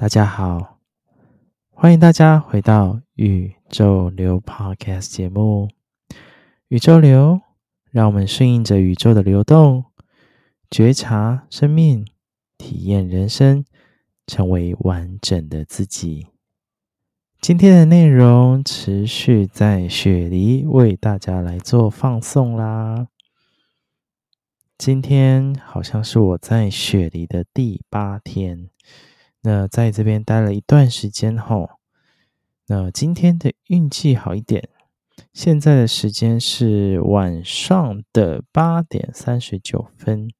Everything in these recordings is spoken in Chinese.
大家好，欢迎大家回到宇宙流 Podcast 节目。宇宙流，让我们顺应着宇宙的流动，觉察生命，体验人生，成为完整的自己。今天的内容持续在雪梨为大家来做放送啦。今天好像是我在雪梨的第八天。那在这边待了一段时间后，那今天的运气好一点。现在的时间是晚上的八点三十九分。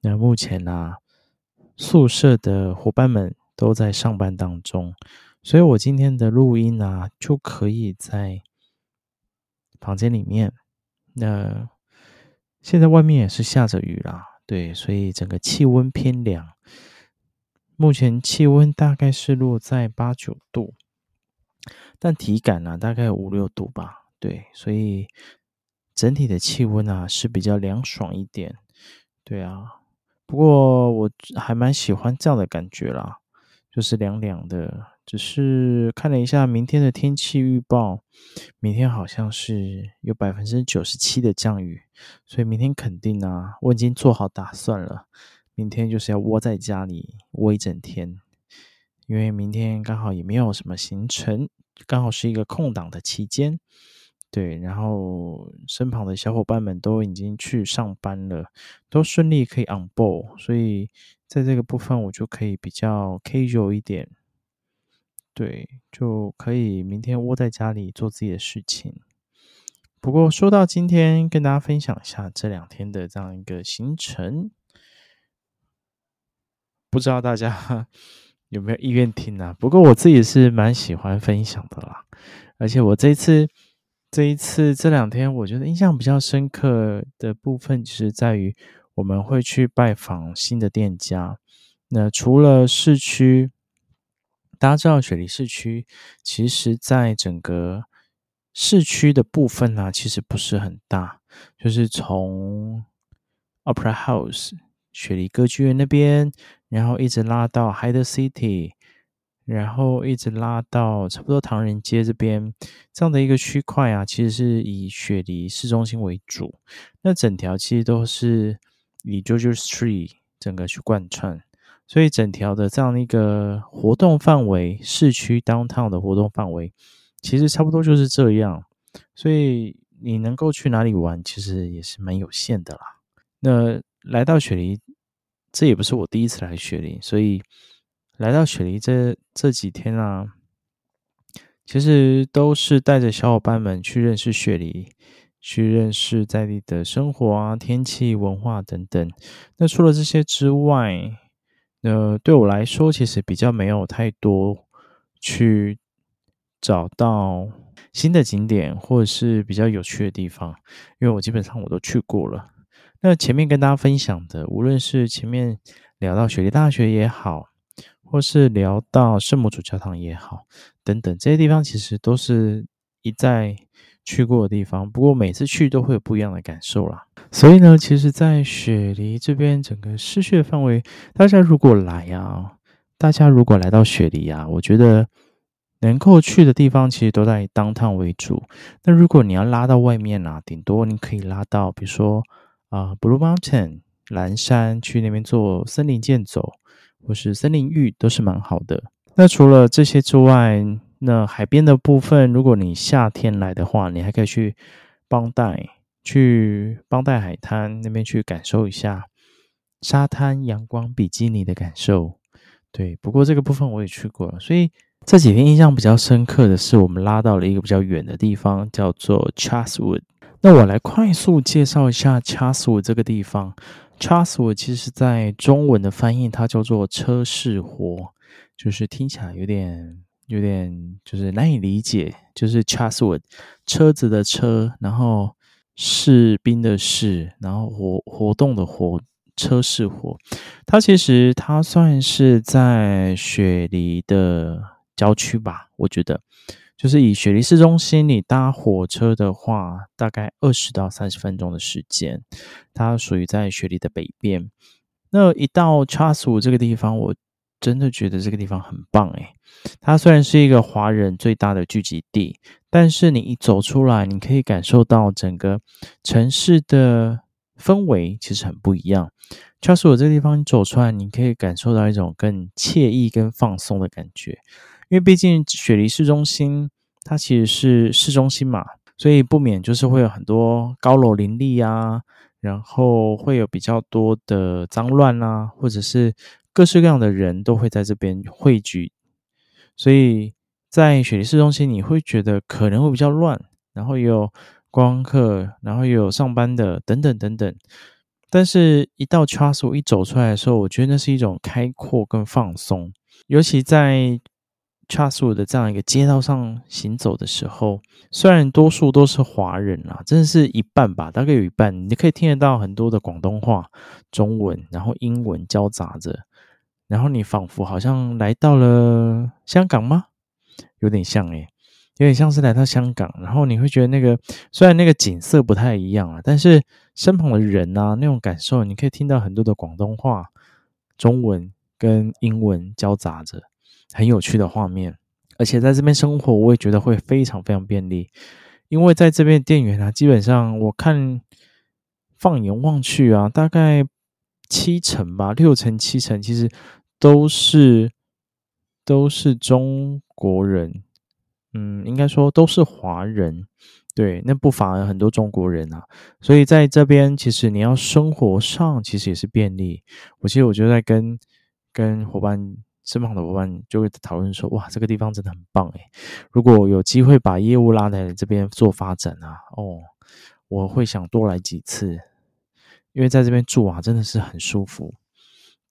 那目前呢、宿舍的伙伴们都在上班当中，所以我今天的录音呢、啊，就可以在房间里面。那现在外面也是下着雨啦，对，所以整个气温偏凉。目前气温大概是落在八九度，但体感呢、啊、大概五六度吧。对，所以整体的气温啊是比较凉爽一点。对啊，不过我还蛮喜欢这样的感觉啦，就是凉凉的。只是看了一下明天的天气预报，明天好像是有百分之九十七的降雨，所以明天肯定啊，我已经做好打算了。明天就是要窝在家里窝一整天，因为明天刚好也没有什么行程，刚好是一个空档的期间。对，然后身旁的小伙伴们都已经去上班了，都顺利可以 on board，所以在这个部分我就可以比较 casual 一点。对，就可以明天窝在家里做自己的事情。不过说到今天，跟大家分享一下这两天的这样一个行程。不知道大家 有没有意愿听啊？不过我自己是蛮喜欢分享的啦。而且我这一次、这一次、这两天，我觉得印象比较深刻的部分，就是在于我们会去拜访新的店家。那除了市区，大家知道雪梨市区，其实在整个市区的部分呢、其实不是很大，就是从 Opera House。雪梨歌剧院那边，然后一直拉到 Hyde City，然后一直拉到差不多唐人街这边，这样的一个区块啊，其实是以雪梨市中心为主。那整条其实都是以 George Street 整个去贯穿，所以整条的这样的一个活动范围，市区 Downtown 的活动范围，其实差不多就是这样。所以你能够去哪里玩，其实也是蛮有限的啦。那来到雪梨，这也不是我第一次来雪梨，所以来到雪梨这这几天啊，其实都是带着小伙伴们去认识雪梨，去认识在地的生活啊、天气、文化等等。那除了这些之外，呃，对我来说，其实比较没有太多去找到新的景点或者是比较有趣的地方，因为我基本上我都去过了。那前面跟大家分享的，无论是前面聊到雪梨大学也好，或是聊到圣母主教堂也好，等等这些地方，其实都是一再去过的地方。不过每次去都会有不一样的感受啦。所以呢，其实，在雪梨这边整个市区的范围，大家如果来啊，大家如果来到雪梨啊，我觉得能够去的地方其实都在当趟为主。那如果你要拉到外面啊，顶多你可以拉到，比如说。啊、，Blue Mountain 蓝山去那边做森林健走，或是森林浴都是蛮好的。那除了这些之外，那海边的部分，如果你夏天来的话，你还可以去邦代，去邦代海滩那边去感受一下沙滩阳光比基尼的感受。对，不过这个部分我也去过了，所以这几天印象比较深刻的是，我们拉到了一个比较远的地方，叫做 Chatswood。那我来快速介绍一下 Chaswood 这个地方。Chaswood 其实在中文的翻译，它叫做车市活，就是听起来有点有点就是难以理解。就是 Chaswood，车子的车，然后士兵的士，然后活活动的活，车市活。它其实它算是在雪梨的郊区吧，我觉得。就是以雪梨市中心，你搭火车的话，大概二十到三十分钟的时间。它属于在雪梨的北边。那一到 Chatswood 这个地方，我真的觉得这个地方很棒诶。它虽然是一个华人最大的聚集地，但是你一走出来，你可以感受到整个城市的氛围其实很不一样。恰是我这个地方你走出来，你可以感受到一种更惬意、跟放松的感觉。因为毕竟雪梨市中心它其实是市中心嘛，所以不免就是会有很多高楼林立啊，然后会有比较多的脏乱啊，或者是各式各样的人都会在这边汇聚。所以在雪梨市中心，你会觉得可能会比较乱，然后也有观光客，然后也有上班的，等等等等。但是，一到 CHAOS，我一走出来的时候，我觉得那是一种开阔跟放松。尤其在 c h a s w o o d 的这样一个街道上行走的时候，虽然多数都是华人啊，真的是一半吧，大概有一半，你可以听得到很多的广东话、中文，然后英文交杂着，然后你仿佛好像来到了香港吗？有点像诶，有点像是来到香港，然后你会觉得那个虽然那个景色不太一样啊，但是。身旁的人啊，那种感受，你可以听到很多的广东话、中文跟英文交杂着，很有趣的画面。而且在这边生活，我也觉得会非常非常便利，因为在这边店员啊，基本上我看放眼望去啊，大概七成吧，六成七成其实都是都是中国人，嗯，应该说都是华人。对，那不乏很多中国人啊，所以在这边其实你要生活上其实也是便利。我其实我就在跟跟伙伴身旁的伙伴就会讨论说，哇，这个地方真的很棒诶，如果有机会把业务拉来这边做发展啊，哦，我会想多来几次，因为在这边住啊真的是很舒服。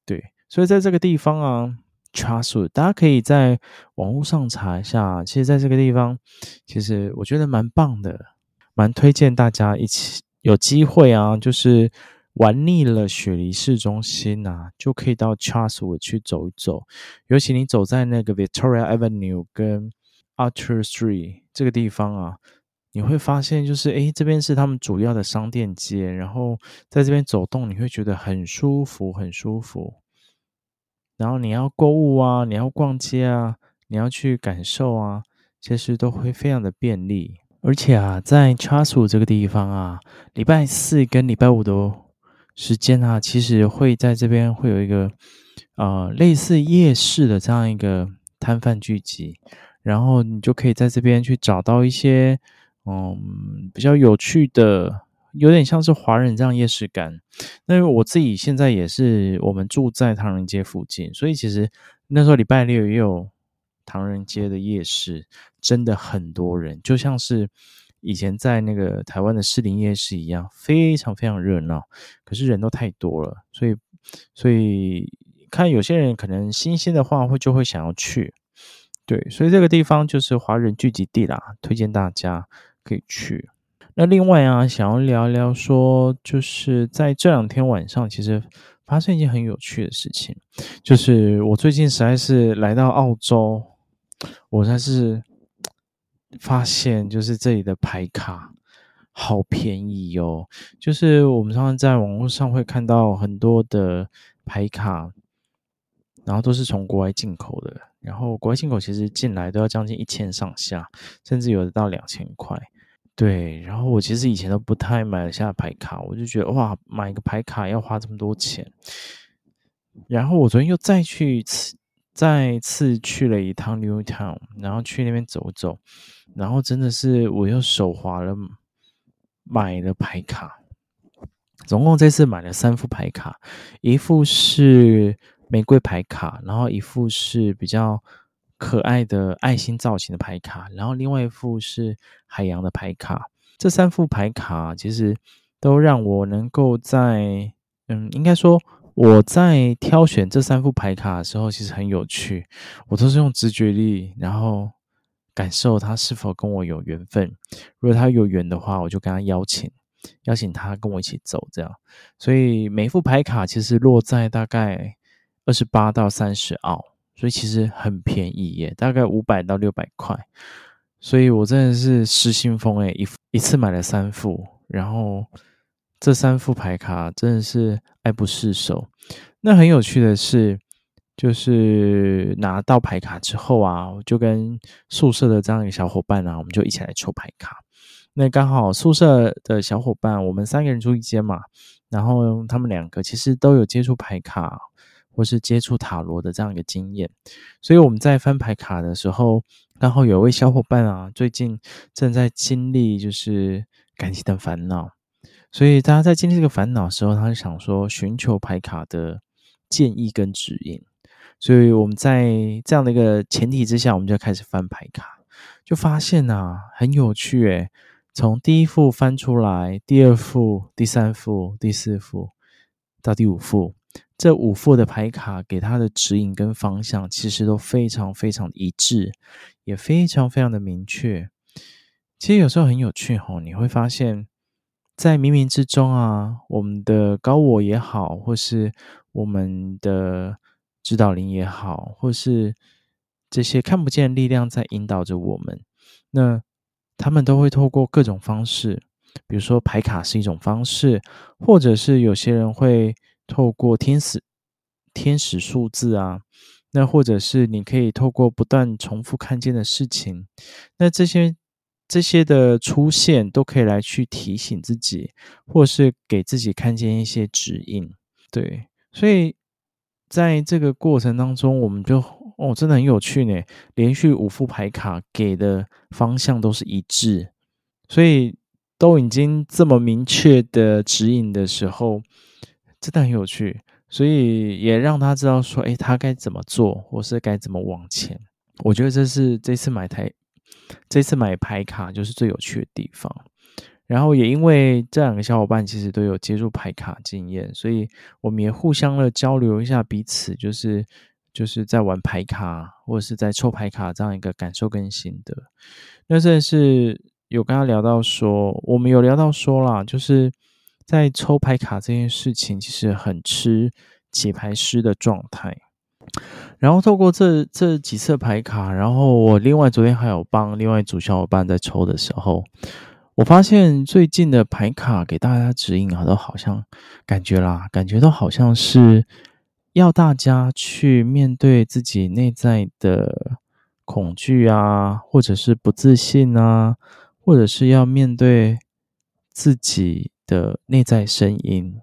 对，所以在这个地方啊。Chatswood，大家可以在网络上查一下。其实，在这个地方，其实我觉得蛮棒的，蛮推荐大家一起有机会啊，就是玩腻了雪梨市中心啊，就可以到 Chatswood 去走一走。尤其你走在那个 Victoria Avenue 跟 Arthur Street 这个地方啊，你会发现，就是诶，这边是他们主要的商店街，然后在这边走动，你会觉得很舒服，很舒服。然后你要购物啊，你要逛街啊，你要去感受啊，其实都会非常的便利。而且啊，在 Chatswood 这个地方啊，礼拜四跟礼拜五的时间啊，其实会在这边会有一个呃类似夜市的这样一个摊贩聚集，然后你就可以在这边去找到一些嗯比较有趣的。有点像是华人这样夜市感。那我自己现在也是，我们住在唐人街附近，所以其实那时候礼拜六也有唐人街的夜市，真的很多人，就像是以前在那个台湾的士林夜市一样，非常非常热闹。可是人都太多了，所以所以看有些人可能新鲜的话会就会想要去，对，所以这个地方就是华人聚集地啦，推荐大家可以去。那另外啊，想要聊聊说，就是在这两天晚上，其实发生一件很有趣的事情，就是我最近实在是来到澳洲，我才是发现，就是这里的牌卡好便宜哟。就是我们常常在网络上会看到很多的牌卡，然后都是从国外进口的，然后国外进口其实进来都要将近一千上下，甚至有的到两千块。对，然后我其实以前都不太买得下牌卡，我就觉得哇，买个牌卡要花这么多钱。然后我昨天又再去，再次去了一趟 Newtown，然后去那边走走，然后真的是我又手滑了，买了牌卡。总共这次买了三副牌卡，一副是玫瑰牌卡，然后一副是比较。可爱的爱心造型的牌卡，然后另外一副是海洋的牌卡。这三副牌卡其实都让我能够在，嗯，应该说我在挑选这三副牌卡的时候，其实很有趣。我都是用直觉力，然后感受他是否跟我有缘分。如果他有缘的话，我就跟他邀请，邀请他跟我一起走，这样。所以每副牌卡其实落在大概二十八到三十澳。所以其实很便宜耶，大概五百到六百块。所以我真的是失心疯诶，一一次买了三副，然后这三副牌卡真的是爱不释手。那很有趣的是，就是拿到牌卡之后啊，我就跟宿舍的这样一个小伙伴啊，我们就一起来抽牌卡。那刚好宿舍的小伙伴，我们三个人住一间嘛，然后他们两个其实都有接触牌卡或是接触塔罗的这样一个经验，所以我们在翻牌卡的时候，刚好有位小伙伴啊，最近正在经历就是感情的烦恼，所以大家在经历这个烦恼的时候，他就想说寻求牌卡的建议跟指引。所以我们在这样的一个前提之下，我们就开始翻牌卡，就发现啊，很有趣诶。从第一副翻出来，第二副、第三副、第四副到第五副，这五副的牌卡给他的指引跟方向，其实都非常非常一致，也非常非常的明确。其实有时候很有趣吼，你会发现，在冥冥之中啊，我们的高我也好，或是我们的指导灵也好，或是这些看不见的力量在引导着我们，那他们都会透过各种方式，比如说牌卡是一种方式，或者是有些人会透过天使、天使数字啊，那或者是你可以透过不断重复看见的事情，那这些这些的出现都可以来去提醒自己，或是给自己看见一些指引。对，所以。在这个过程当中，我们就哦，真的很有趣呢。连续五副牌卡给的方向都是一致，所以都已经这么明确的指引的时候，真的很有趣。所以也让他知道说，诶，他该怎么做，或是该怎么往前。我觉得这是这次买台，这次买牌卡就是最有趣的地方。然后也因为这两个小伙伴其实都有接触牌卡经验，所以我们也互相的交流一下彼此，就是就是在玩牌卡或者是在抽牌卡这样一个感受跟心得。那这是有跟他聊到说，我们有聊到说啦，就是在抽牌卡这件事情，其实很吃解牌师的状态。然后透过这这几次牌卡，然后我另外昨天还有帮另外一组小伙伴在抽的时候。我发现最近的牌卡给大家指引啊，都好像感觉啦，感觉都好像是要大家去面对自己内在的恐惧啊，或者是不自信啊，或者是要面对自己的内在声音，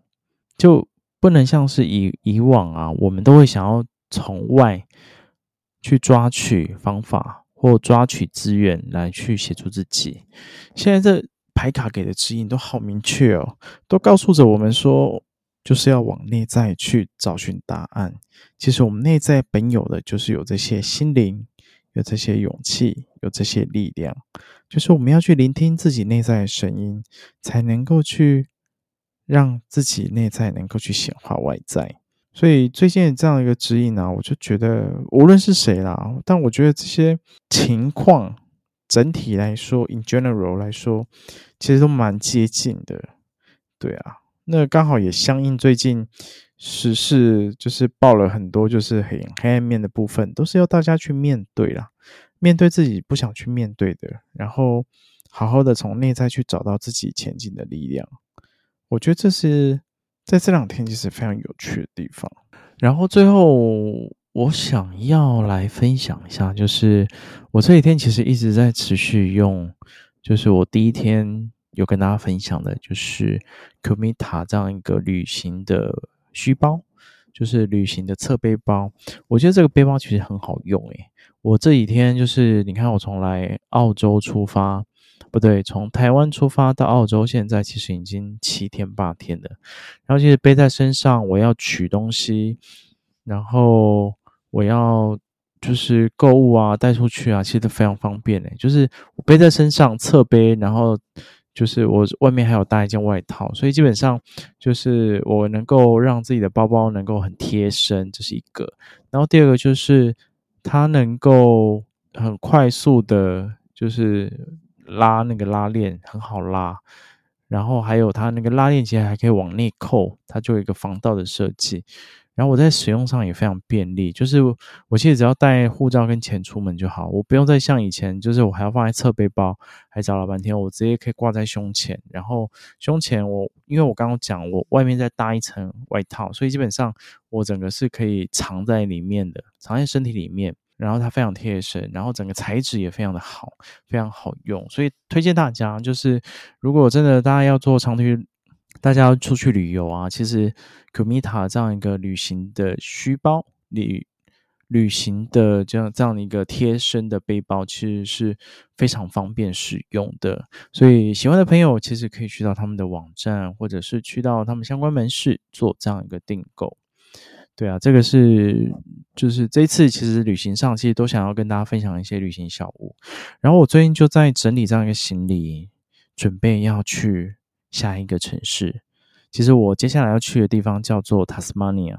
就不能像是以以往啊，我们都会想要从外去抓取方法。或抓取资源来去协助自己。现在这牌卡给的指引都好明确哦，都告诉着我们说，就是要往内在去找寻答案。其实我们内在本有的就是有这些心灵，有这些勇气，有这些力量，就是我们要去聆听自己内在的声音，才能够去让自己内在能够去显化外在。所以最近这样一个指引呢、我就觉得无论是谁啦，但我觉得这些情况整体来说，in general 来说，其实都蛮接近的。对啊，那刚好也相应最近时事，就是报了很多就是很黑暗面的部分，都是要大家去面对啦，面对自己不想去面对的，然后好好的从内在去找到自己前进的力量。我觉得这是。在这两天其实非常有趣的地方，然后最后我想要来分享一下，就是我这几天其实一直在持续用，就是我第一天有跟大家分享的，就是 Kumita 这样一个旅行的虚包，就是旅行的侧背包。我觉得这个背包其实很好用诶，我这几天就是你看，我从来澳洲出发。不对，从台湾出发到澳洲，现在其实已经七天八天了。然后其实背在身上，我要取东西，然后我要就是购物啊，带出去啊，其实都非常方便诶。就是我背在身上侧背，然后就是我外面还有搭一件外套，所以基本上就是我能够让自己的包包能够很贴身，这是一个。然后第二个就是它能够很快速的，就是。拉那个拉链很好拉，然后还有它那个拉链其实还可以往内扣，它就有一个防盗的设计。然后我在使用上也非常便利，就是我其实只要带护照跟钱出门就好，我不用再像以前，就是我还要放在侧背包，还找了半天，我直接可以挂在胸前。然后胸前我因为我刚刚讲我外面再搭一层外套，所以基本上我整个是可以藏在里面的，藏在身体里面。然后它非常贴身，然后整个材质也非常的好，非常好用，所以推荐大家，就是如果真的大家要做长途，大家要出去旅游啊，其实 Kumita 这样一个旅行的虚包，旅旅行的这样这样的一个贴身的背包，其实是非常方便使用的。所以喜欢的朋友，其实可以去到他们的网站，或者是去到他们相关门市做这样一个订购。对啊，这个是就是这次其实旅行上其实都想要跟大家分享一些旅行小物，然后我最近就在整理这样一个行李，准备要去下一个城市。其实我接下来要去的地方叫做 Tasmania。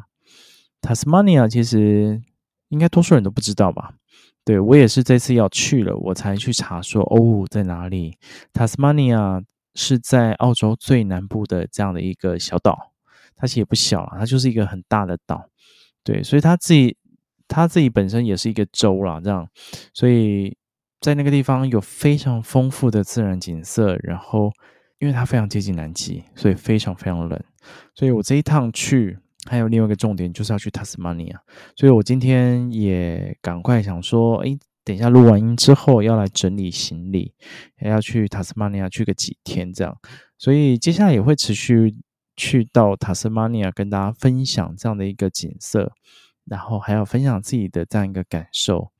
Tasmania 其实应该多数人都不知道吧？对，我也是这次要去了，我才去查说哦，在哪里？Tasmania 是在澳洲最南部的这样的一个小岛。它其实也不小啊，它就是一个很大的岛，对，所以它自己它自己本身也是一个州啦，这样，所以在那个地方有非常丰富的自然景色，然后因为它非常接近南极，所以非常非常冷，所以我这一趟去还有另外一个重点就是要去塔斯马尼亚，所以我今天也赶快想说，诶，等一下录完音之后要来整理行李，也要去塔斯马尼亚去个几天这样，所以接下来也会持续。去到塔斯马尼亚跟大家分享这样的一个景色，然后还要分享自己的这样一个感受。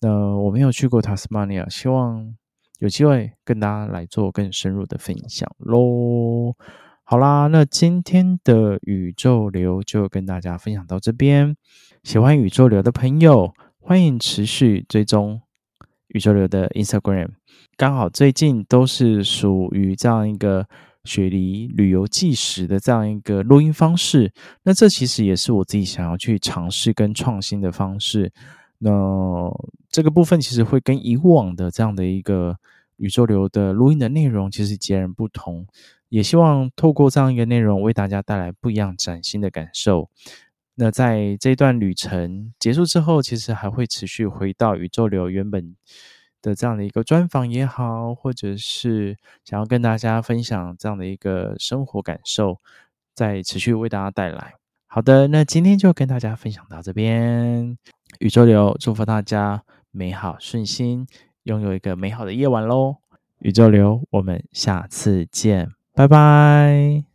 那我没有去过塔斯马尼亚，希望有机会跟大家来做更深入的分享喽。好啦，那今天的宇宙流就跟大家分享到这边。喜欢宇宙流的朋友，欢迎持续追踪宇宙流的 Instagram。刚好最近都是属于这样一个。雪梨旅游纪实的这样一个录音方式，那这其实也是我自己想要去尝试跟创新的方式。那这个部分其实会跟以往的这样的一个宇宙流的录音的内容其实截然不同，也希望透过这样一个内容为大家带来不一样崭新的感受。那在这段旅程结束之后，其实还会持续回到宇宙流原本。的这样的一个专访也好，或者是想要跟大家分享这样的一个生活感受，再持续为大家带来。好的，那今天就跟大家分享到这边。宇宙流祝福大家美好顺心，拥有一个美好的夜晚喽。宇宙流，我们下次见，拜拜。